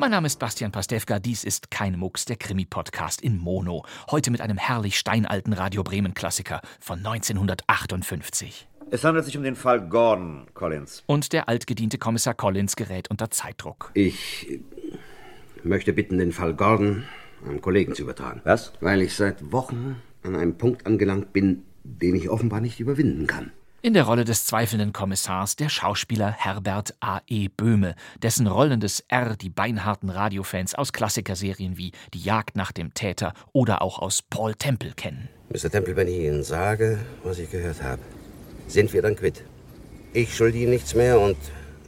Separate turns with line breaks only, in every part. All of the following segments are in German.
Mein Name ist Bastian Pastewka, dies ist Kein Mucks, der Krimi-Podcast in Mono. Heute mit einem herrlich steinalten Radio Bremen-Klassiker von 1958.
Es handelt sich um den Fall Gordon Collins.
Und der altgediente Kommissar Collins gerät unter Zeitdruck.
Ich möchte bitten, den Fall Gordon einem Kollegen zu übertragen.
Was?
Weil ich seit Wochen an einem Punkt angelangt bin, den ich offenbar nicht überwinden kann.
In der Rolle des zweifelnden Kommissars der Schauspieler Herbert A. E. Böhme, dessen rollendes R die beinharten Radiofans aus Klassikerserien wie Die Jagd nach dem Täter oder auch aus Paul Temple kennen.
Mr. Temple, wenn ich Ihnen sage, was ich gehört habe, sind wir dann quitt. Ich schulde Ihnen nichts mehr und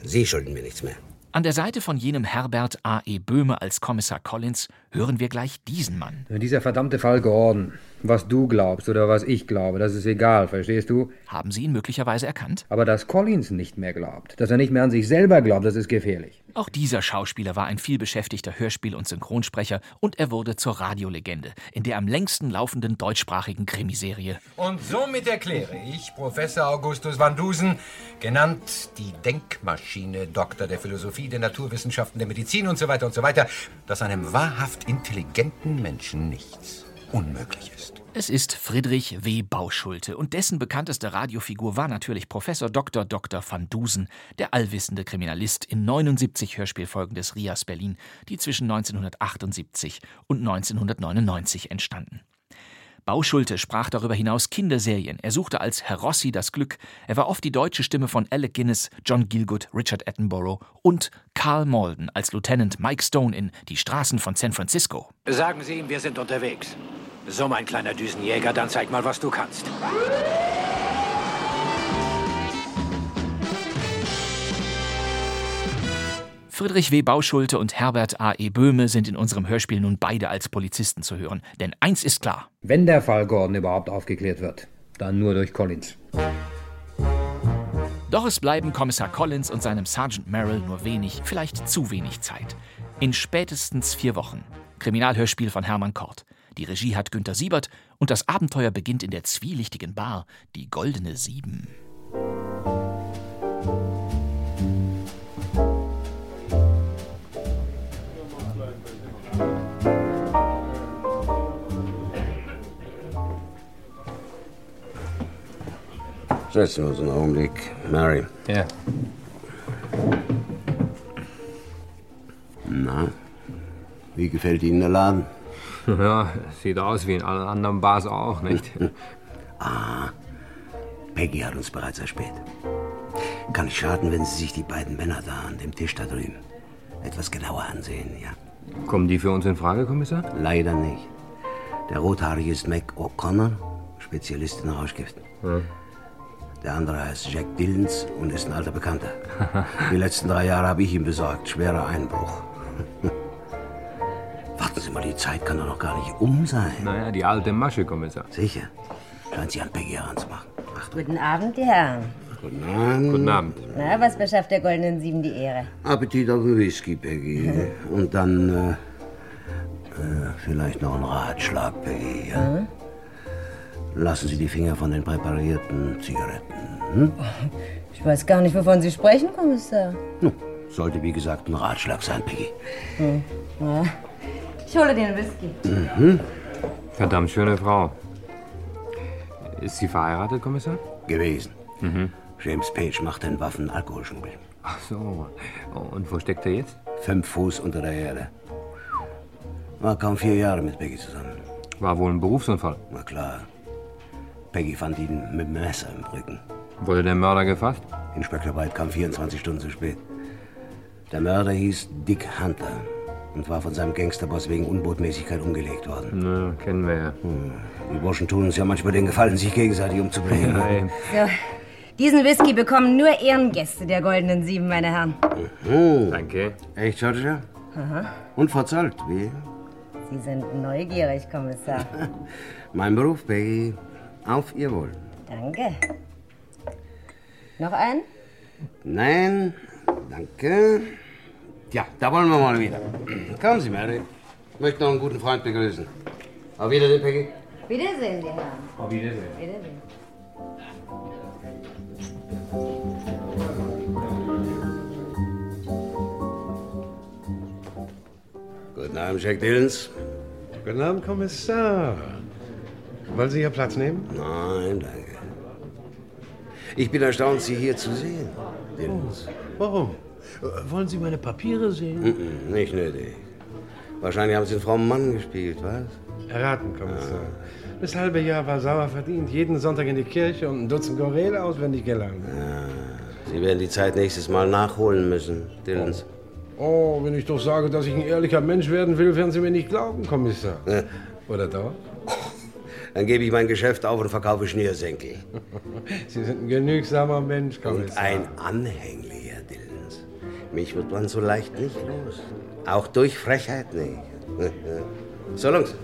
Sie schulden mir nichts mehr.
An der Seite von jenem Herbert A. E. Böhme als Kommissar Collins hören wir gleich diesen Mann.
Dieser verdammte Fall Gordon. Was du glaubst oder was ich glaube, das ist egal, verstehst du?
Haben Sie ihn möglicherweise erkannt?
Aber dass Collins nicht mehr glaubt, dass er nicht mehr an sich selber glaubt, das ist gefährlich.
Auch dieser Schauspieler war ein vielbeschäftigter Hörspiel- und Synchronsprecher und er wurde zur Radiolegende in der am längsten laufenden deutschsprachigen Krimiserie.
Und somit erkläre ich Professor Augustus van Dusen, genannt die Denkmaschine, Doktor der Philosophie, der Naturwissenschaften, der Medizin und so weiter und so weiter, dass einem wahrhaft intelligenten Menschen nichts unmöglich ist.
Es ist Friedrich W. Bauschulte und dessen bekannteste Radiofigur war natürlich Professor Dr. Dr. van Dusen, der allwissende Kriminalist in 79 Hörspielfolgen des RIAS Berlin, die zwischen 1978 und 1999 entstanden. Bauschulte sprach darüber hinaus Kinderserien. Er suchte als Herr Rossi das Glück. Er war oft die deutsche Stimme von Alec Guinness, John Gielgud, Richard Attenborough und Carl Malden als Lieutenant Mike Stone in Die Straßen von San Francisco.
Sagen Sie ihm, wir sind unterwegs. So, mein kleiner Düsenjäger, dann zeig mal, was du kannst.
Friedrich W. Bauschulte und Herbert A. E. Böhme sind in unserem Hörspiel nun beide als Polizisten zu hören. Denn eins ist klar.
Wenn der Fall Gordon überhaupt aufgeklärt wird, dann nur durch Collins.
Doch es bleiben Kommissar Collins und seinem Sergeant Merrill nur wenig, vielleicht zu wenig Zeit. In spätestens vier Wochen. Kriminalhörspiel von Hermann Kort. Die Regie hat Günter Siebert und das Abenteuer beginnt in der zwielichtigen Bar, die Goldene Sieben.
Setzen wir uns einen Augenblick. Mary.
Ja.
Na, wie gefällt Ihnen der Laden?
Ja, sieht aus wie in allen anderen Bars auch, nicht?
Peggy hat uns bereits erspäht. Kann nicht schaden, wenn Sie sich die beiden Männer da an dem Tisch da drüben etwas genauer ansehen, ja?
Kommen die für uns in Frage, Kommissar?
Leider nicht. Der Rothaarige ist Mac O'Connor, Spezialist in Rauschgiften. Der andere heißt Jack Dillons und ist ein alter Bekannter. Die letzten drei Jahre habe ich ihm besorgt. Schwerer Einbruch. Zeit kann doch noch gar nicht um sein.
Naja, die alte Masche, Kommissar.
Sicher. Scheint sie an Peggy heranzumachen.
Guten Abend, die Herren.
Guten Abend.
Guten Abend.
Na, was verschafft der Goldenen Sieben die Ehre?
Appetit auf den Whisky, Peggy. Und dann äh, äh, vielleicht noch einen Ratschlag, Peggy. Ja? Lassen Sie die Finger von den präparierten Zigaretten. Hm?
Ich weiß gar nicht, wovon Sie sprechen, Kommissar.
Nun, sollte wie gesagt ein Ratschlag sein, Peggy.
Ja. Ich hole den Whisky.
Verdammt schöne Frau. Ist sie verheiratet, Kommissar?
Gewesen. James Page macht den Waffen Alkoholschmuggel.
Ach so. Und wo steckt er jetzt?
Fünf Fuß unter der Erde. War kaum vier Jahre mit Peggy zusammen.
War wohl ein Berufsunfall.
Na klar. Peggy fand ihn mit dem Messer im Rücken.
Wurde der Mörder gefasst?
Inspektor White kam 24 Stunden zu spät. Der Mörder hieß Dick Hunter und war von seinem Gangsterboss wegen Unbotmäßigkeit umgelegt worden.
Nö, kennen wir ja.
Die Burschen tun uns ja manchmal den Gefallen, sich gegenseitig umzubringen.
Nein.
So. Diesen Whisky bekommen nur Ehrengäste der Goldenen Sieben, meine Herren.
Oh,
Danke.
echt, Georgia? Und verzahlt, wie?
Sie sind neugierig, Kommissar.
Mein Beruf, Peggy. Auf Ihr Wohl.
Danke. Noch ein?
Nein, danke. Ja, da wollen wir mal wieder. Kommen Sie, Mary. Ich möchte noch einen guten Freund begrüßen. Auf Wiedersehen, Peggy.
Wiedersehen, die Herren.
Auf Wiedersehen.
Wiedersehen.
Guten Abend, Jack Dillons.
Guten Abend, Kommissar. Wollen Sie hier Platz nehmen?
Nein, danke. Ich bin erstaunt, Sie hier zu sehen, Dillons.
Warum? Wollen Sie meine Papiere sehen?
Mm-mm, nicht nötig. Wahrscheinlich haben Sie den Frau Mann gespielt, was?
Erraten, Kommissar. Das halbe Jahr war sauer verdient. Jeden Sonntag in die Kirche und ein Dutzend Choräle auswendig gelernt.
Sie werden die Zeit nächstes Mal nachholen müssen, Dillons.
Oh, wenn ich doch sage, dass ich ein ehrlicher Mensch werden will, werden Sie mir nicht glauben, Kommissar.
Ja.
Oder doch?
Dann gebe ich mein Geschäft auf und verkaufe Schnürsenkel.
Sie sind ein genügsamer Mensch, Kommissar.
Und ein anhänglicher, Dillons. Mich wird man so leicht nicht los. Auch durch Frechheit nicht. So, Lungs.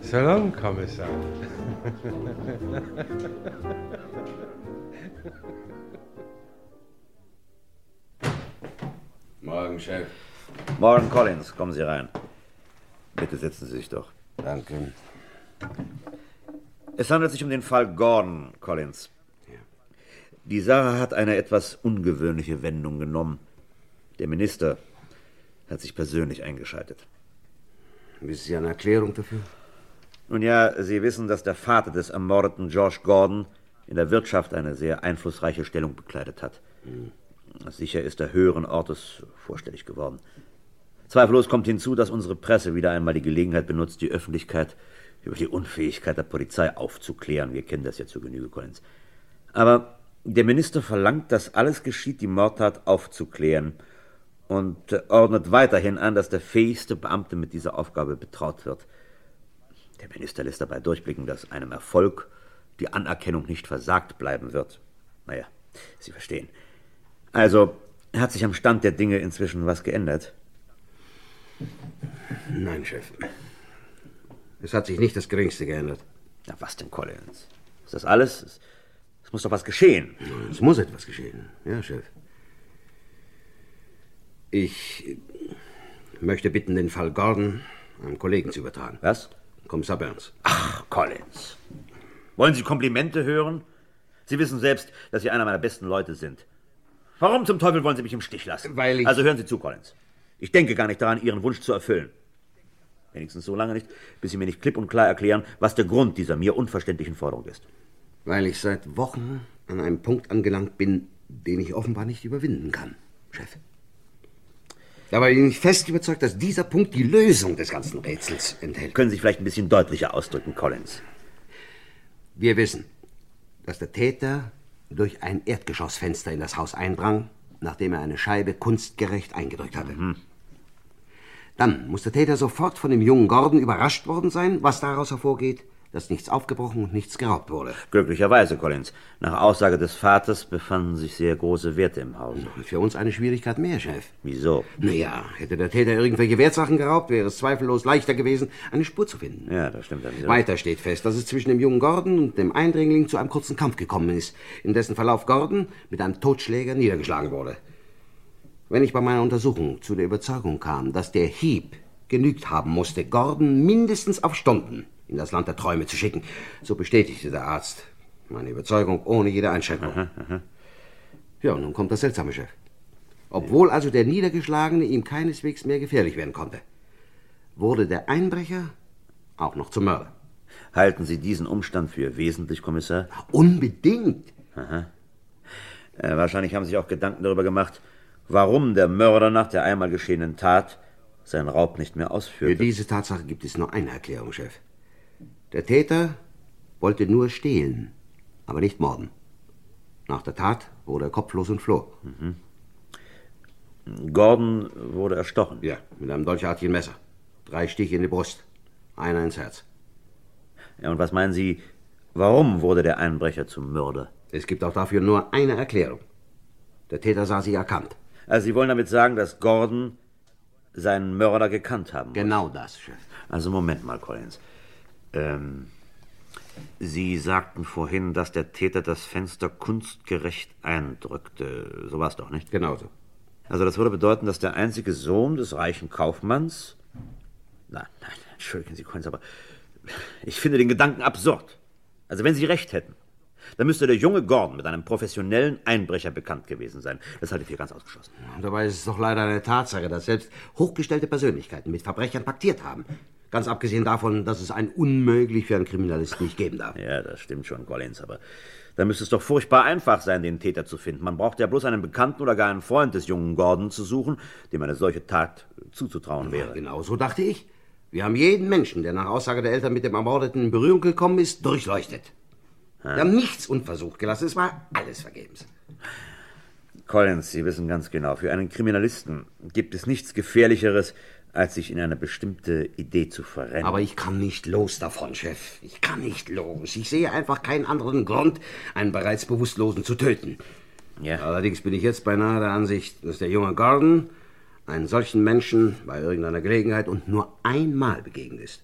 So long, Kommissar.
Morgen, Chef.
Morgen, Collins. Kommen Sie rein. Bitte setzen Sie sich doch.
Danke.
Es handelt sich um den Fall Gordon, Collins. Die Sache hat eine etwas ungewöhnliche Wendung genommen. Der Minister hat sich persönlich eingeschaltet.
Wissen Sie eine Erklärung dafür?
Nun ja, Sie wissen, dass der Vater des ermordeten George Gordon in der Wirtschaft eine sehr einflussreiche Stellung bekleidet hat. Sicher ist er höheren Ortes vorstellig geworden. Zweifellos kommt hinzu, dass unsere Presse wieder einmal die Gelegenheit benutzt, die Öffentlichkeit über die Unfähigkeit der Polizei aufzuklären. Wir kennen das ja zur Genüge, Collins. Aber der Minister verlangt, dass alles geschieht, die Mordtat aufzuklären und äh, ordnet weiterhin an, dass der fähigste Beamte mit dieser Aufgabe betraut wird. Der Minister lässt dabei durchblicken, dass einem Erfolg die Anerkennung nicht versagt bleiben wird. Naja, Sie verstehen. Also, hat sich am Stand der Dinge inzwischen was geändert?
Nein, Chef. Es hat sich nicht das Geringste geändert.
Na, was denn, Collins? Ist das alles? Es, es muss doch was geschehen.
Es muss etwas geschehen. Ja, Chef. Ich möchte bitten, den Fall Gordon einem Kollegen zu übertragen.
Was?
Kommissar Burns.
Ach, Collins. Wollen Sie Komplimente hören? Sie wissen selbst, dass Sie einer meiner besten Leute sind. Warum zum Teufel wollen Sie mich im Stich lassen?
Weil ich-
Also hören Sie zu, Collins. Ich denke gar nicht daran, Ihren Wunsch zu erfüllen. Wenigstens so lange nicht, bis Sie mir nicht klipp und klar erklären, was der Grund dieser mir unverständlichen Forderung ist.
Weil ich seit Wochen an einem Punkt angelangt bin, den ich offenbar nicht überwinden kann, Chef. Dabei bin ich fest überzeugt, dass dieser Punkt die Lösung des ganzen Rätsels enthält.
Können Sie sich vielleicht ein bisschen deutlicher ausdrücken, Collins?
Wir wissen, dass der Täter durch ein Erdgeschossfenster in das Haus eindrang, nachdem er eine Scheibe kunstgerecht eingedrückt hatte. Dann muss der Täter sofort von dem jungen Gordon überrascht worden sein, was daraus hervorgeht, dass nichts aufgebrochen und nichts geraubt wurde.
Glücklicherweise, Collins. Nach Aussage des Vaters befanden sich sehr große Werte im Haus.
Für uns eine Schwierigkeit mehr, Chef.
Wieso?
Naja, hätte der Täter irgendwelche Wertsachen geraubt, wäre es zweifellos leichter gewesen, eine Spur zu finden.
Ja, das stimmt. dann.
Weiter steht fest, dass es zwischen dem jungen Gordon und dem Eindringling zu einem kurzen Kampf gekommen ist, in dessen Verlauf Gordon mit einem Totschläger niedergeschlagen wurde. Wenn ich bei meiner Untersuchung zu der Überzeugung kam, dass der Hieb genügt haben musste, Gordon mindestens auf Stunden in das Land der Träume zu schicken, so bestätigte der Arzt meine Überzeugung ohne jede Einschränkung. Ja, und nun kommt das seltsame Chef. Obwohl also der Niedergeschlagene ihm keineswegs mehr gefährlich werden konnte, wurde der Einbrecher auch noch zum Mörder.
Halten Sie diesen Umstand für wesentlich, Kommissar?
Unbedingt.
Aha. Äh, wahrscheinlich haben Sie sich auch Gedanken darüber gemacht, warum der Mörder nach der einmal geschehenen Tat seinen Raub nicht mehr
Für
ausführte.
diese Tatsache gibt es nur eine Erklärung, Chef. Der Täter wollte nur stehlen, aber nicht morden. Nach der Tat wurde er kopflos und floh.
Gordon wurde erstochen.
Ja, mit einem dolchartigen Messer. Drei Stiche in die Brust, einer ins Herz.
Ja, und was meinen Sie, warum wurde der Einbrecher zum Mörder?
Es gibt auch dafür nur eine Erklärung. Der Täter sah sich erkannt.
Also Sie wollen damit sagen, dass Gordon seinen Mörder gekannt haben muss.
Genau das, Chef.
Also Moment mal, Collins. Ähm, Sie sagten vorhin, dass der Täter das Fenster kunstgerecht eindrückte. So war es doch, nicht?
Genau so.
Also das würde bedeuten, dass der einzige Sohn des reichen Kaufmanns... Nein, nein, entschuldigen Sie, Collins, aber ich finde den Gedanken absurd. Also wenn Sie recht hätten, dann müsste der junge Gordon mit einem professionellen Einbrecher bekannt gewesen sein. Das halte ich für ganz ausgeschlossen.
Und dabei ist es doch leider eine Tatsache, dass selbst hochgestellte Persönlichkeiten mit Verbrechern paktiert haben. Ganz abgesehen davon, dass es einen unmöglich für einen Kriminalisten nicht geben darf.
Ja, das stimmt schon, Collins, aber da müsste es doch furchtbar einfach sein, den Täter zu finden. Man braucht ja bloß einen Bekannten oder gar einen Freund des jungen Gordon zu suchen, dem eine solche Tat zuzutrauen wäre.
Ja, genau so dachte ich. Wir haben jeden Menschen, der nach Aussage der Eltern mit dem Ermordeten in Berührung gekommen ist, durchleuchtet. Wir haben nichts unversucht gelassen. Es war alles vergebens.
Collins, Sie wissen ganz genau, für einen Kriminalisten gibt es nichts Gefährlicheres, als sich in eine bestimmte Idee zu verrennen.
Aber ich kann nicht los davon, Chef. Ich kann nicht los. Ich sehe einfach keinen anderen Grund, einen bereits Bewusstlosen zu töten.
Ja.
Allerdings bin ich jetzt beinahe der Ansicht, dass der junge Gordon einen solchen Menschen bei irgendeiner Gelegenheit und nur einmal begegnet ist.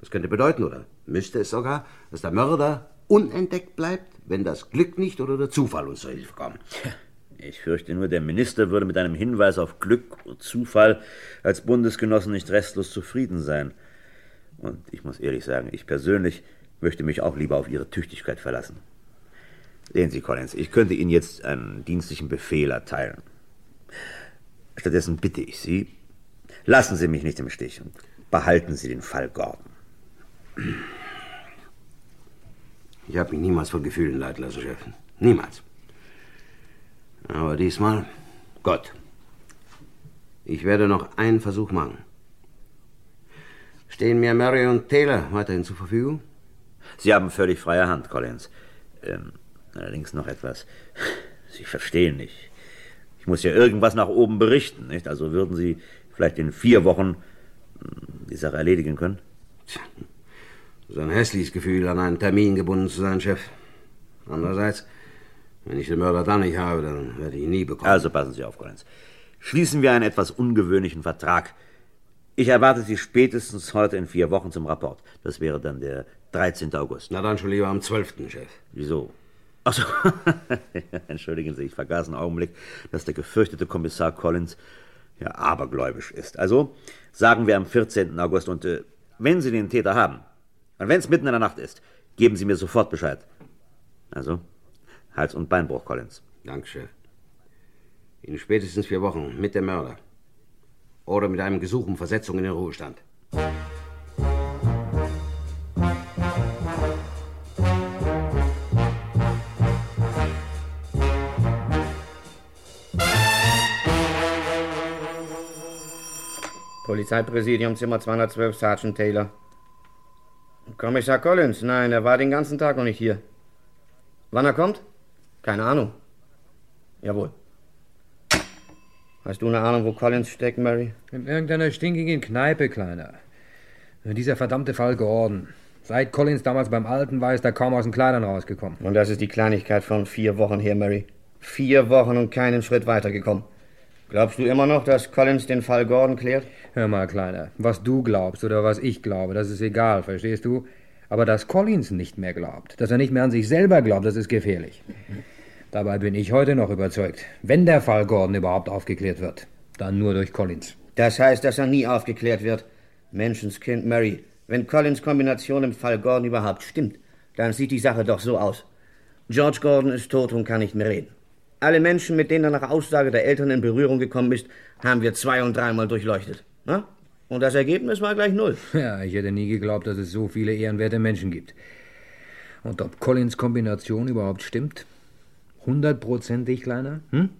Das könnte bedeuten, oder müsste es sogar, dass der Mörder unentdeckt bleibt, wenn das Glück nicht oder der Zufall uns zur Hilfe kommt.
Ich fürchte nur, der Minister würde mit einem Hinweis auf Glück und Zufall als Bundesgenossen nicht restlos zufrieden sein. Und ich muss ehrlich sagen, ich persönlich möchte mich auch lieber auf Ihre Tüchtigkeit verlassen. Sehen Sie, Collins, ich könnte Ihnen jetzt einen dienstlichen Befehl erteilen. Stattdessen bitte ich Sie, lassen Sie mich nicht im Stich und behalten Sie den Fall Gordon.
Ich habe mich niemals von Gefühlen leiten lassen, Chef. Niemals. Aber diesmal, Gott. Ich werde noch einen Versuch machen. Stehen mir Mary und Taylor weiterhin zur Verfügung?
Sie haben völlig freie Hand, Collins. Ähm, allerdings noch etwas. Sie verstehen nicht. Ich muss ja irgendwas nach oben berichten, nicht? Also würden Sie vielleicht in vier Wochen hm, die Sache erledigen können?
So ein hässliches Gefühl, an einen Termin gebunden zu sein, Chef. Andererseits, wenn ich den Mörder dann nicht habe, dann werde ich ihn nie bekommen.
Also passen Sie auf, Collins. Schließen wir einen etwas ungewöhnlichen Vertrag. Ich erwarte Sie spätestens heute in vier Wochen zum Rapport. Das wäre dann der 13. August.
Na dann schon lieber am 12., Chef.
Wieso? Achso, entschuldigen Sie, ich vergaß einen Augenblick, dass der gefürchtete Kommissar Collins ja abergläubisch ist. Also sagen wir am 14. August und äh, wenn Sie den Täter haben, und wenn es mitten in der Nacht ist, geben Sie mir sofort Bescheid. Also, Hals- und Beinbruch, Collins.
Danke, Chef. In spätestens vier Wochen mit dem Mörder. Oder mit einem Gesuch um Versetzung in den Ruhestand.
Polizeipräsidium, Zimmer 212, Sergeant Taylor. Kommissar Collins, nein, er war den ganzen Tag noch nicht hier. Wann er kommt? Keine Ahnung. Jawohl. Hast du eine Ahnung, wo Collins steckt, Mary?
In irgendeiner stinkigen Kneipe, Kleiner. Dieser verdammte Fall Gordon. Seit Collins damals beim Alten war, ist er kaum aus den Kleidern rausgekommen.
Und das ist die Kleinigkeit von vier Wochen her, Mary. Vier Wochen und keinen Schritt weitergekommen. Glaubst du immer noch, dass Collins den Fall Gordon klärt?
Hör mal, Kleiner, was du glaubst oder was ich glaube, das ist egal, verstehst du? Aber dass Collins nicht mehr glaubt, dass er nicht mehr an sich selber glaubt, das ist gefährlich. Dabei bin ich heute noch überzeugt, wenn der Fall Gordon überhaupt aufgeklärt wird, dann nur durch Collins.
Das heißt, dass er nie aufgeklärt wird. Menschenskind Mary, wenn Collins Kombination im Fall Gordon überhaupt stimmt, dann sieht die Sache doch so aus. George Gordon ist tot und kann nicht mehr reden. Alle Menschen, mit denen er nach Aussage der Eltern in Berührung gekommen ist, haben wir zwei- und dreimal durchleuchtet. Na? Und das Ergebnis war gleich null.
Ja, ich hätte nie geglaubt, dass es so viele ehrenwerte Menschen gibt. Und ob Collins Kombination überhaupt stimmt? Hundertprozentig, Kleiner? Hm?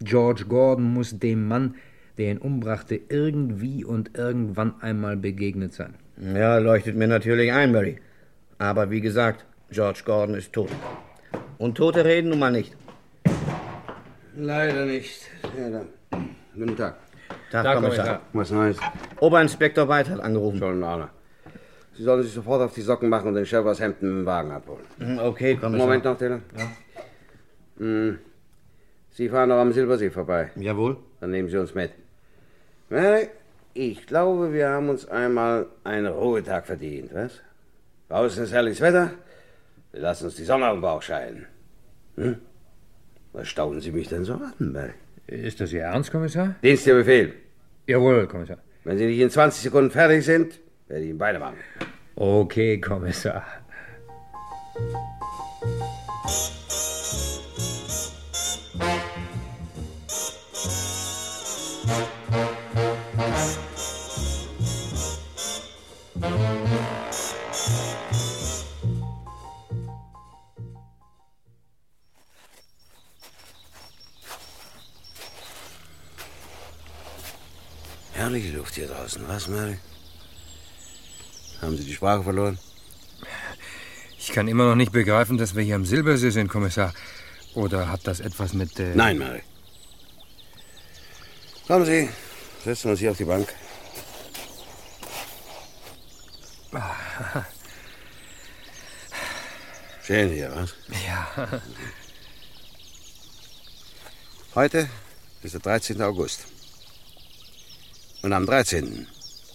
George Gordon muss dem Mann, der ihn umbrachte, irgendwie und irgendwann einmal begegnet sein.
Ja, leuchtet mir natürlich ein, Mary. Aber wie gesagt, George Gordon ist tot. Und Tote reden nun mal nicht.
Leider nicht. Ja, dann. Guten Tag.
Tag,
Tag,
Kommissar.
Kommissar.
Was Neues?
Oberinspektor White hat angerufen.
Schon, Arne. Sie sollen sich sofort auf die Socken machen und den Chef aus Hemden im Wagen abholen.
Hm, Okay, Kommissar.
Moment noch, Taylor. Ja. Hm. Sie fahren noch am Silbersee vorbei.
Jawohl.
Dann nehmen Sie uns mit. Ich glaube, wir haben uns einmal einen Ruhetag verdient, was? Draußen ist herrliches Wetter. Wir lassen uns die Sonne auf den Bauch scheinen. Hm? Was staunen Sie mich denn so an, Mary?
Ist das Ihr Ernst, Kommissar?
Dienst Ihr Befehl.
Jawohl, Kommissar.
Wenn Sie nicht in 20 Sekunden fertig sind, werde ich Ihnen beide machen.
Okay, Kommissar.
Herrliche Luft hier draußen, was, Mary? Haben Sie die Sprache verloren?
Ich kann immer noch nicht begreifen, dass wir hier am Silbersee sind, Kommissar. Oder hat das etwas mit... Äh
Nein, Mary. Kommen Sie, setzen wir uns hier auf die Bank. Schön hier, was?
Ja.
Heute ist der 13. August. Und am 13.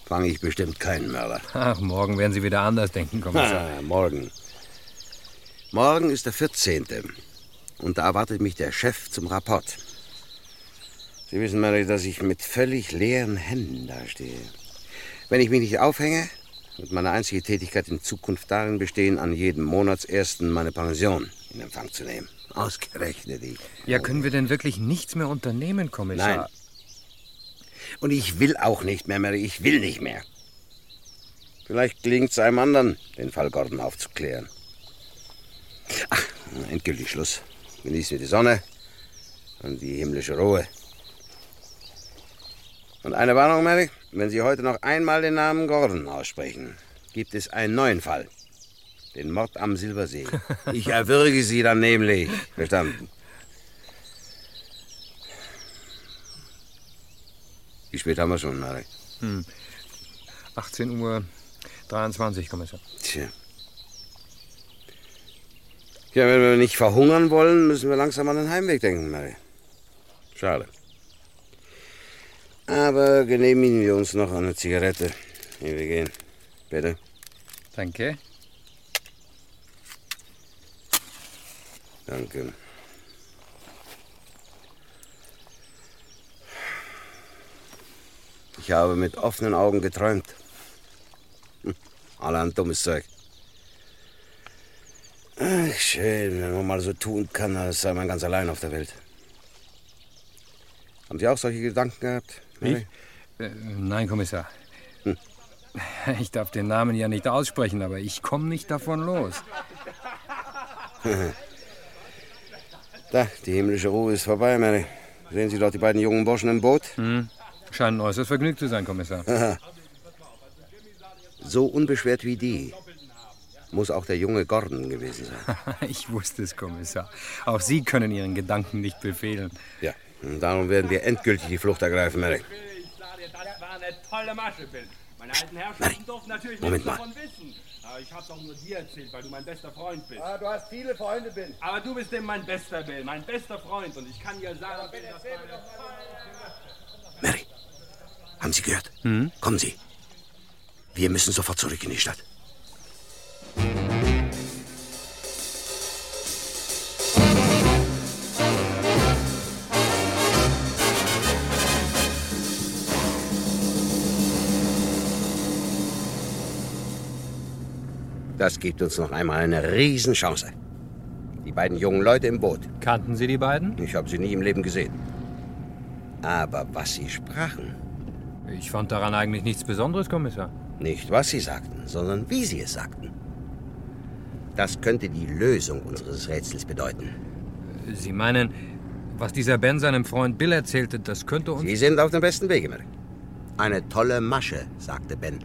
fange ich bestimmt keinen Mörder.
Ach, morgen werden Sie wieder anders denken, Kommissar.
Ah, morgen. Morgen ist der 14. Und da erwartet mich der Chef zum Rapport. Sie wissen, Mary, dass ich mit völlig leeren Händen dastehe. Wenn ich mich nicht aufhänge, wird meine einzige Tätigkeit in Zukunft darin bestehen, an jedem Monatsersten meine Pension in Empfang zu nehmen. Ausgerechnet ich.
Ja, können wir denn wirklich nichts mehr unternehmen, Kommissar?
Nein. Und ich will auch nicht mehr, Mary. Ich will nicht mehr. Vielleicht gelingt es einem anderen, den Fall Gordon aufzuklären. Ach, endgültig Schluss. Genießen wir die Sonne und die himmlische Ruhe. Und eine Warnung, Mary. Wenn Sie heute noch einmal den Namen Gordon aussprechen, gibt es einen neuen Fall. Den Mord am Silbersee. Ich erwürge Sie dann nämlich. Verstanden? Wie spät haben wir schon, Mary?
Hm. 18 Uhr 23, Kommissar.
Tja. Ja, wenn wir nicht verhungern wollen, müssen wir langsam an den Heimweg denken, Mary. Schade. Aber genehmigen wir uns noch eine Zigarette, ehe wir gehen. Bitte.
Danke.
Danke. Ich habe mit offenen Augen geträumt. Hm, allerhand dummes Zeug. Ach, schön, wenn man mal so tun kann, als sei man ganz allein auf der Welt. Haben Sie auch solche Gedanken gehabt?
Wie? Äh, nein, Kommissar. Hm. Ich darf den Namen ja nicht aussprechen, aber ich komme nicht davon los.
da, die himmlische Ruhe ist vorbei, Mary. Sehen Sie dort die beiden jungen Burschen im Boot?
Hm. Scheinen äußerst vergnügt zu sein, Kommissar.
Aha. So unbeschwert wie die muss auch der junge Gordon gewesen sein.
ich wusste es, Kommissar. Auch Sie können Ihren Gedanken nicht befehlen.
Ja, und darum werden wir endgültig die Flucht ergreifen, Merrick.
Das war eine tolle Masche, Bill. Meine alten Herrschaften durften natürlich
Moment
nichts
mal.
davon wissen. Aber ich hab's doch nur dir erzählt, weil du mein bester Freund bist.
Ah, du hast viele Freunde, Bill.
Aber du bist eben mein bester Bill, mein bester Freund. Und ich kann dir sagen, Bill, war eine
Mary, haben Sie gehört?
Hm?
Kommen Sie. Wir müssen sofort zurück in die Stadt. Das gibt uns noch einmal eine Riesenchance. Die beiden jungen Leute im Boot.
Kannten Sie die beiden?
Ich habe sie nie im Leben gesehen. Aber was sie sprachen,
Ich fand daran eigentlich nichts Besonderes, Kommissar.
nicht was sie sagten, sondern wie sie es sagten. Das könnte die Lösung unseres Rätsels bedeuten.
Sie meinen, was dieser Ben seinem Freund Bill erzählte, das könnte uns...
Sie sind auf dem besten Wege, Merrick. Eine tolle Masche, sagte Ben.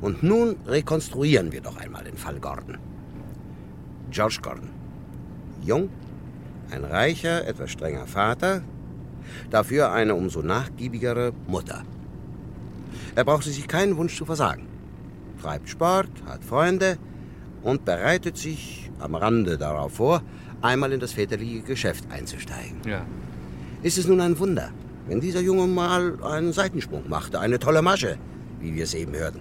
Und nun rekonstruieren wir doch einmal den Fall Gordon. George Gordon. Jung, ein reicher, etwas strenger Vater, dafür eine umso nachgiebigere Mutter. Er brauchte sich keinen Wunsch zu versagen. Treibt Sport, hat Freunde und bereitet sich am Rande darauf vor, einmal in das väterliche Geschäft einzusteigen.
Ja.
Ist es nun ein Wunder, wenn dieser Junge mal einen Seitensprung machte, eine tolle Masche, wie wir es eben hörten.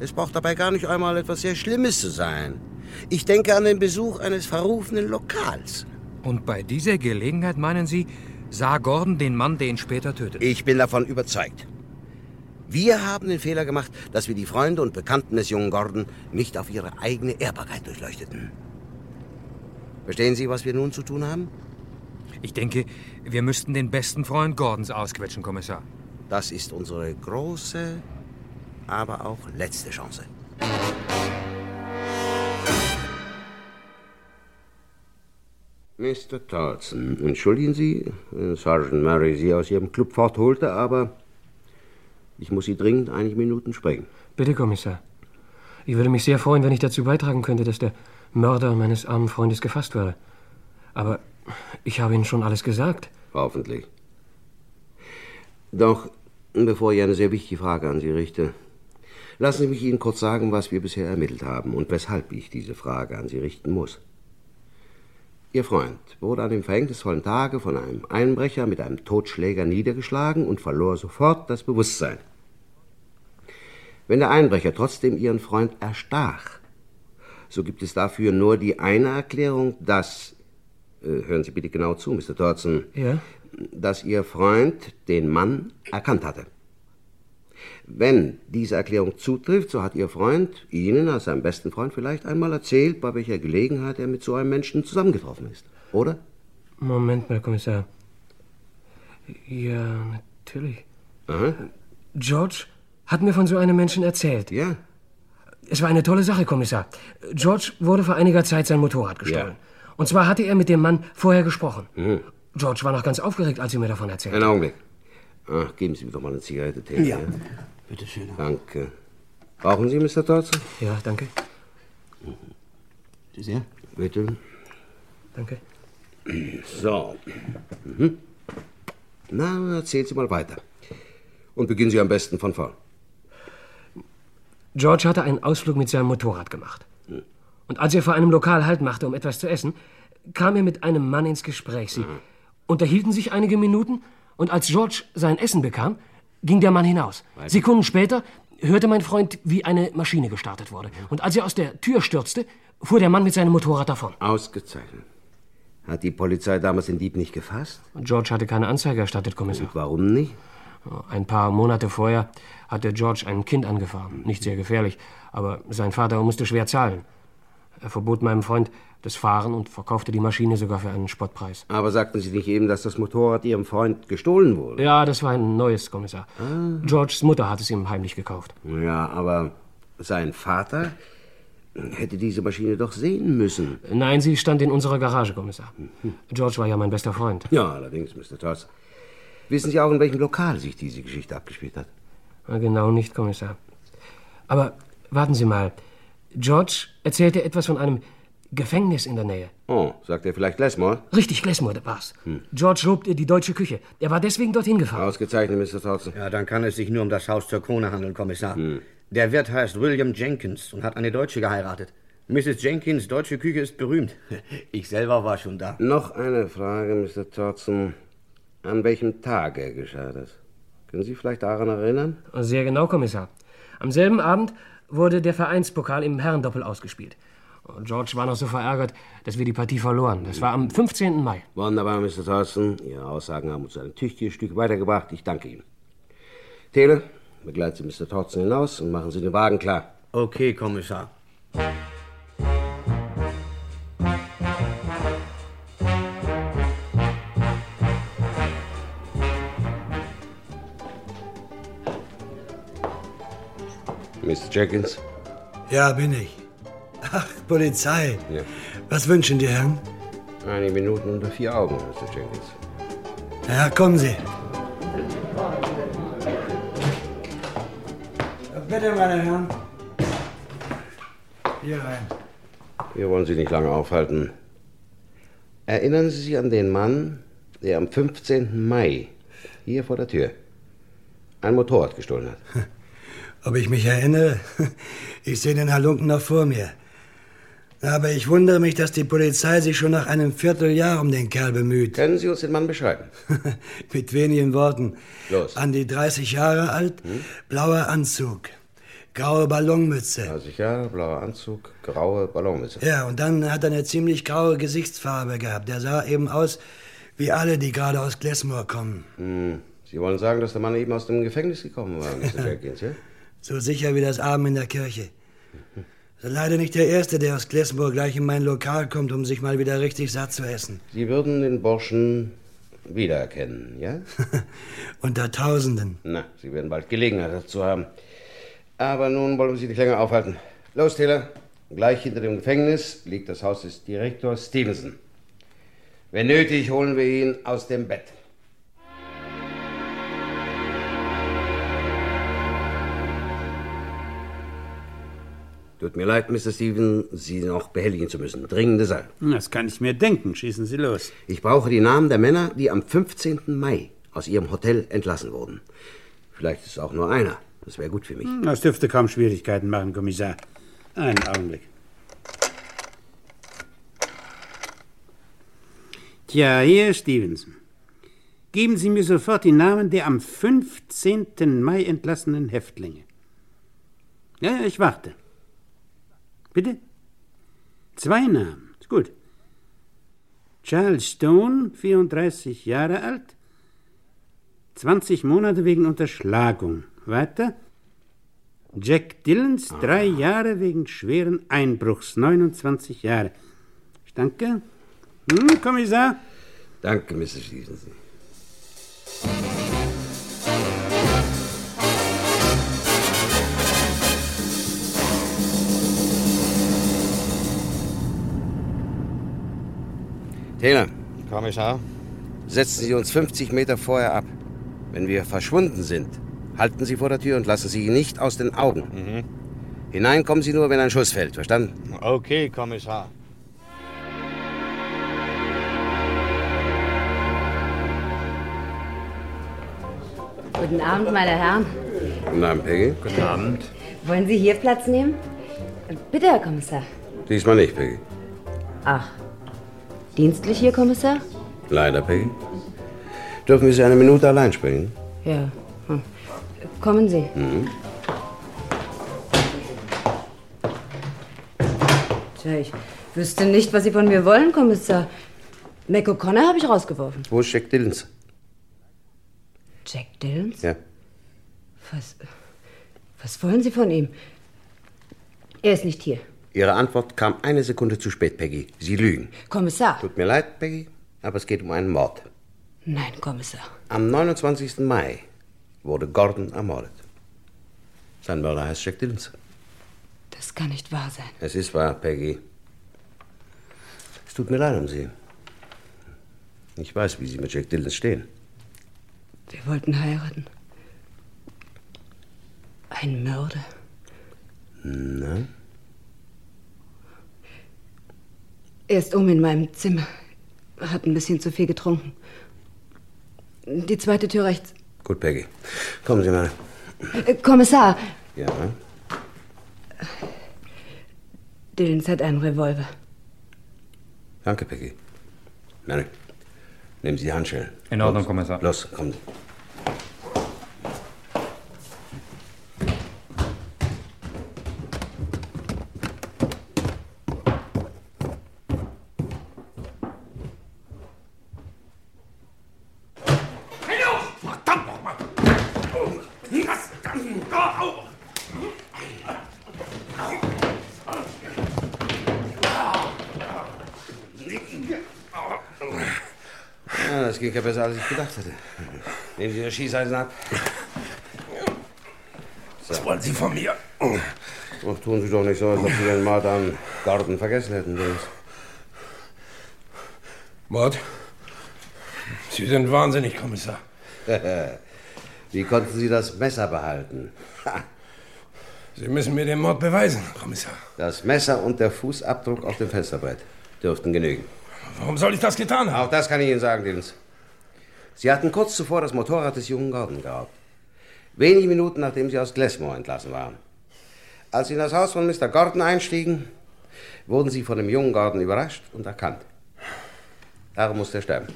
Es braucht dabei gar nicht einmal etwas sehr Schlimmes zu sein. Ich denke an den Besuch eines verrufenen Lokals.
Und bei dieser Gelegenheit, meinen Sie, sah Gordon den Mann, der ihn später tötete?
Ich bin davon überzeugt. Wir haben den Fehler gemacht, dass wir die Freunde und Bekannten des jungen Gordon nicht auf ihre eigene Ehrbarkeit durchleuchteten. Verstehen Sie, was wir nun zu tun haben?
Ich denke, wir müssten den besten Freund Gordons ausquetschen, Kommissar.
Das ist unsere große, aber auch letzte Chance. Mr. Tolson, entschuldigen Sie, wenn Sergeant Murray Sie aus Ihrem Club fortholte, aber ich muss Sie dringend einige Minuten sprechen.
Bitte, Kommissar. Ich würde mich sehr freuen, wenn ich dazu beitragen könnte, dass der Mörder meines armen Freundes gefasst würde. Aber ich habe Ihnen schon alles gesagt.
Hoffentlich. Doch, bevor ich eine sehr wichtige Frage an Sie richte, lassen Sie mich Ihnen kurz sagen, was wir bisher ermittelt haben und weshalb ich diese Frage an Sie richten muss. Ihr Freund wurde an dem verhängnisvollen Tage von einem Einbrecher mit einem Totschläger niedergeschlagen und verlor sofort das Bewusstsein. Wenn der Einbrecher trotzdem Ihren Freund erstach, so gibt es dafür nur die eine Erklärung, dass, äh, hören Sie bitte genau zu, Mr. Dodson,
Ja?
dass Ihr Freund den Mann erkannt hatte. Wenn diese Erklärung zutrifft, so hat Ihr Freund Ihnen als seinem besten Freund vielleicht einmal erzählt, bei welcher Gelegenheit er mit so einem Menschen zusammengetroffen ist, oder?
Moment mal, Kommissar. Ja, natürlich.
Aha.
George hat mir von so einem Menschen erzählt.
Ja.
Es war eine tolle Sache, Kommissar. George wurde vor einiger Zeit sein Motorrad gestohlen. Und zwar hatte er mit dem Mann vorher gesprochen.
Mhm.
George war noch ganz aufgeregt, als er mir davon erzählte.
Einen Augenblick. Ach, geben Sie mir doch mal eine Zigarette, Taylor.
Ja.
Bitte schön. Danke. Brauchen Sie, Mr. Dodson?
Ja, danke.
Sehr. Bitte.
Danke.
So. Mhm. Na, erzählen Sie mal weiter. Und beginnen Sie am besten von vorn.
George hatte einen Ausflug mit seinem Motorrad gemacht. Und als er vor einem Lokal Halt machte, um etwas zu essen, kam er mit einem Mann ins Gespräch. Sie unterhielten sich einige Minuten und als George sein Essen bekam, ging der Mann hinaus.
Weiter.
Sekunden später hörte mein Freund, wie eine Maschine gestartet wurde. Und als er aus der Tür stürzte, fuhr der Mann mit seinem Motorrad davon.
Ausgezeichnet. Hat die Polizei damals den Dieb nicht gefasst?
George hatte keine Anzeige erstattet, Kommissar.
Und warum nicht?
Ein paar Monate vorher hatte George ein Kind angefahren. Nicht sehr gefährlich, aber sein Vater musste schwer zahlen. Er verbot meinem Freund das Fahren und verkaufte die Maschine sogar für einen Spottpreis.
Aber sagten Sie nicht eben, dass das Motorrad Ihrem Freund gestohlen wurde?
Ja, das war ein neues, Kommissar. Georges Mutter hat es ihm heimlich gekauft.
Ja, aber sein Vater hätte diese Maschine doch sehen müssen.
Nein, sie stand in unserer Garage, Kommissar. George war ja mein bester Freund.
Ja, allerdings, Mr. Toss. Wissen Sie auch, in welchem Lokal sich diese Geschichte abgespielt hat?
Na, Genau nicht, Kommissar. Aber warten Sie mal. George erzählte etwas von einem Gefängnis in der Nähe.
Oh, sagt er vielleicht Lesmore?
Richtig, Glesmore war's. George lobte die deutsche Küche. Er war deswegen dorthin gefahren.
Ausgezeichnet, Mr. Tolson.
Ja, dann kann es sich nur um das Haus zur Krone handeln, Kommissar. Der Wirt heißt William Jenkins und hat eine Deutsche geheiratet. Mrs. Jenkins deutsche Küche ist berühmt. Ich selber war schon da.
Noch eine Frage, Mr. Todson. An welchem Tage geschah das? Können Sie vielleicht daran erinnern?
Sehr genau, Kommissar. Am selben Abend wurde der Vereinspokal im Herrendoppel ausgespielt. Und George war noch so verärgert, dass wir die Partie verloren. Das war am 15. Mai.
Wunderbar, Mr. Tolson. Ihre Aussagen haben uns ein tüchtiges Stück weitergebracht. Ich danke Ihnen. Tele, begleiten Sie Mr. Todson hinaus und machen Sie den Wagen klar.
Okay, Kommissar.
Mr. Jenkins?
Ja, bin ich. Ach, Polizei.
Ja.
Was wünschen die Herren?
Einige Minuten unter vier Augen, Mr. Jenkins.
Ja, kommen Sie. Bitte, meine Herren. Hier rein.
Wir wollen Sie nicht lange aufhalten. Erinnern Sie sich an den Mann, der am 15. Mai hier vor der Tür ein Motorrad gestohlen hat?
Ob ich mich erinnere? Ich sehe den Halunken noch vor mir. Aber ich wundere mich, dass die Polizei sich schon nach einem Vierteljahr um den Kerl bemüht.
Können Sie uns den Mann beschreiben?
Mit wenigen Worten.
Los.
An die 30 Jahre alt, blauer Anzug, graue Ballonmütze.
30 Jahre, blauer Anzug, graue Ballonmütze.
Ja, und dann hat er eine ziemlich graue Gesichtsfarbe gehabt. Der sah eben aus wie alle, die gerade aus Glesmore kommen.
Hm. Sie wollen sagen, dass der Mann eben aus dem Gefängnis gekommen war, Mr. Jenkins, ja?
So sicher wie das Abend in der Kirche. Leider nicht der Erste, der aus Glesmore gleich in mein Lokal kommt, um sich mal wieder richtig satt zu essen.
Sie würden den Burschen wiedererkennen, ja?
Unter Tausenden.
Na, Sie werden bald Gelegenheit dazu haben. Aber nun wollen wir Sie nicht länger aufhalten. Los, Taylor. Gleich hinter dem Gefängnis liegt das Haus des Direktors Stevenson. Wenn nötig, holen wir ihn aus dem Bett. Tut mir leid, Mr. Steven, Sie noch behelligen zu müssen. Dringende Sache.
Das kann ich mir denken. Schießen Sie los.
Ich brauche die Namen der Männer, die am 15. Mai aus ihrem Hotel entlassen wurden. Vielleicht ist es auch nur einer. Das wäre gut für mich.
Das dürfte kaum Schwierigkeiten machen, Kommissar. Einen Augenblick. Tja, hier Stevenson. Geben Sie mir sofort die Namen der am 15. Mai entlassenen Häftlinge. Ja, ich warte. Bitte? Zwei Namen. Ist gut. Charles Stone, 34 Jahre alt. 20 Monate wegen Unterschlagung. Weiter. Jack Dillons, drei Jahre wegen schweren Einbruchs. 29 Jahre. Ich danke. Hm, Kommissar?
Danke, Mrs. Stevenson. Taylor.
Kommissar?
Setzen Sie uns 50 Meter vorher ab. Wenn wir verschwunden sind, halten Sie vor der Tür und lassen Sie ihn nicht aus den Augen.
Mhm.
Hinein kommen Sie nur, wenn ein Schuss fällt. Verstanden?
Okay, Kommissar.
Guten Abend, meine Herren.
Guten Abend, Peggy.
Guten Abend.
Wollen Sie hier Platz nehmen? Bitte, Herr Kommissar.
Diesmal nicht, Peggy.
Ach, dienstlich hier, Kommissar?
Leider, Peggy. Dürfen wir Sie eine Minute allein sprechen?
Ja. Hm. Kommen Sie.
Mhm.
Tja, ich wüsste nicht, was Sie von mir wollen, Kommissar. Mac O'Connor habe ich rausgeworfen.
Wo ist Jack Dillons?
Jack Dillons?
Ja.
Was, was wollen Sie von ihm? Er ist nicht hier.
Ihre Antwort kam eine Sekunde zu spät, Peggy. Sie lügen.
Kommissar.
Tut mir leid, Peggy, aber es geht um einen Mord.
Nein, Kommissar.
Am 29. Mai wurde Gordon ermordet. Sein Mörder heißt Jack Dillons.
Das kann nicht wahr sein.
Es ist wahr, Peggy. Es tut mir leid um Sie. Ich weiß, wie Sie mit Jack Dillons stehen.
Wir wollten heiraten. Ein Mörder.
Na?
Er ist um in meinem Zimmer. Hat ein bisschen zu viel getrunken. Die zweite Tür rechts.
Gut, Peggy. Kommen Sie mal.
Äh, Kommissar,
Ja.
Dillons hat einen Revolver.
Danke, Peggy. Mary, nehmen Sie die Handschellen.
In Ordnung,
Los.
Kommissar.
Los, kommen Sie. Besser, als ich gedacht hatte. Nehmen Sie das Schießeisen ab.
Was wollen Sie von mir?
Ach, tun Sie doch nicht so, als ob Sie den Mord am Garten vergessen hätten. James.
Mord? Sie sind wahnsinnig, Kommissar.
Wie konnten Sie das Messer behalten?
Sie müssen mir den Mord beweisen, Kommissar.
Das Messer und der Fußabdruck auf dem Fensterbrett dürften genügen.
Warum soll ich das getan haben?
Auch das kann ich Ihnen sagen, Dillons. Sie hatten kurz zuvor das Motorrad des jungen Gordon geraubt. Wenige Minuten nachdem Sie aus Glasmore entlassen waren. Als Sie in das Haus von Mr. Gordon einstiegen, wurden Sie von dem jungen Gordon überrascht und erkannt. Darum muss er sterben.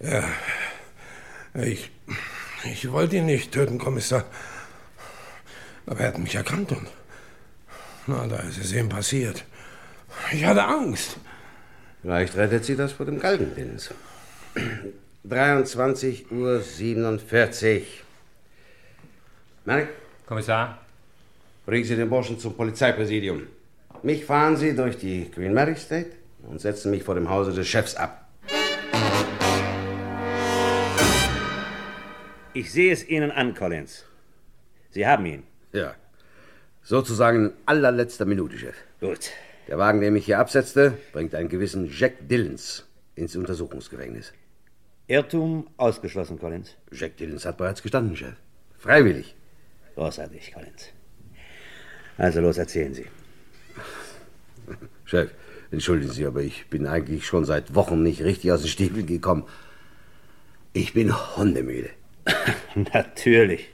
Ja, ich, ich wollte ihn nicht töten, Kommissar. Aber er hat mich erkannt und na, da ist es ihm passiert. Ich hatte Angst.
Vielleicht rettet Sie das vor dem Galgendienst. 23 Uhr 47. Merk?
Kommissar?
Bringen Sie den Burschen zum Polizeipräsidium. Mich fahren Sie durch die Queen Mary State und setzen mich vor dem Hause des Chefs ab.
Ich sehe es Ihnen an, Collins. Sie haben ihn.
Ja. Sozusagen in allerletzter Minute, Chef.
Gut.
Der Wagen, der mich hier absetzte, bringt einen gewissen Jack Dillons ins Untersuchungsgefängnis.
Irrtum ausgeschlossen, Collins.
Jack Dillons hat bereits gestanden, Chef. Freiwillig.
Großartig, Collins. Also los, erzählen Sie.
Chef, entschuldigen Sie, aber ich bin eigentlich schon seit Wochen nicht richtig aus den Stiefeln gekommen. Ich bin hundemüde.
Natürlich.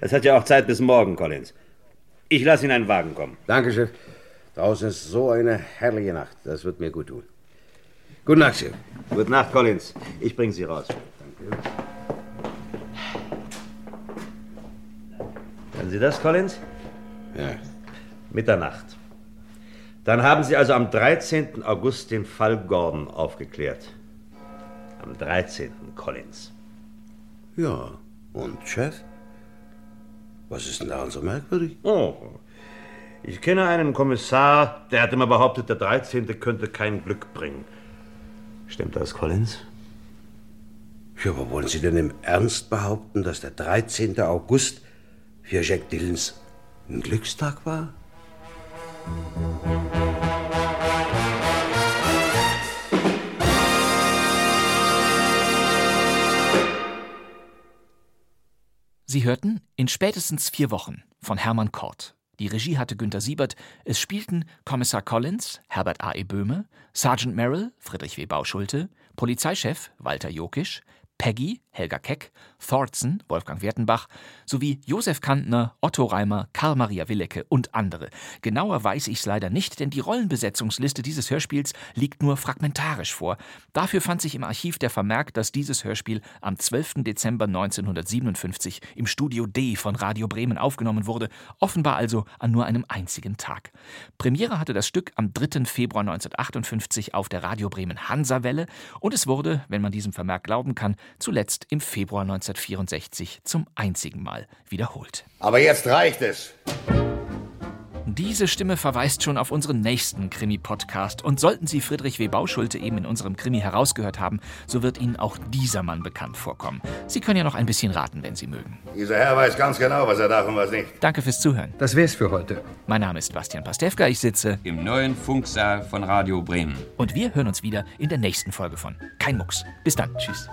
Es hat ja auch Zeit bis morgen, Collins. Ich lasse Ihnen einen Wagen kommen.
Danke, Chef. Draußen ist so eine herrliche Nacht. Das wird mir gut tun. Gute Nacht, Chef.
Gute Nacht, Collins. Ich bringe Sie raus.
Danke.
Hören Sie das, Collins?
Ja.
Mitternacht. Dann haben Sie also am 13. August den Fall Gordon aufgeklärt. Am 13. Collins.
Ja, und Chef? Was ist denn daran so merkwürdig?
Oh, ich kenne einen Kommissar, der hat immer behauptet, der 13. könnte kein Glück bringen. Stimmt das, Collins?
Ja, aber wollen Sie denn im Ernst behaupten, dass der 13. August für Jack Dillons ein Glückstag war?
Sie hörten in spätestens vier Wochen von Hermann Kort. Die Regie hatte Günter Siebert. Es spielten Kommissar Collins, Herbert A. E. Böhme, Sergeant Merrill, Friedrich W. Bauschulte, Polizeichef Walter Jokisch, Peggy, Helga Keck, Thortzen, Wolfgang Wertenbach, sowie Josef Kantner, Otto Reimer, Karl-Maria Willecke und andere. Genauer weiß ich's leider nicht, denn die Rollenbesetzungsliste dieses Hörspiels liegt nur fragmentarisch vor. Dafür fand sich im Archiv der Vermerk, dass dieses Hörspiel am 12. Dezember 1957 im Studio D von Radio Bremen aufgenommen wurde, offenbar also an nur einem einzigen Tag. Premiere hatte das Stück am 3. Februar 1958 auf der Radio Bremen Hansawelle und es wurde, wenn man diesem Vermerk glauben kann, zuletzt im Februar 1964 zum einzigen Mal wiederholt.
Aber jetzt reicht es.
Diese Stimme verweist schon auf unseren nächsten Krimi-Podcast. Und sollten Sie Friedrich W. Bauschulte eben in unserem Krimi herausgehört haben, so wird Ihnen auch dieser Mann bekannt vorkommen. Sie können ja noch ein bisschen raten, wenn Sie mögen.
Dieser Herr weiß ganz genau, was er darf und was nicht.
Danke fürs Zuhören.
Das wär's für heute.
Mein Name ist Bastian Pastewka. Ich sitze
im neuen Funksaal von Radio Bremen.
Und wir hören uns wieder in der nächsten Folge von Kein Mucks. Bis dann. Tschüss.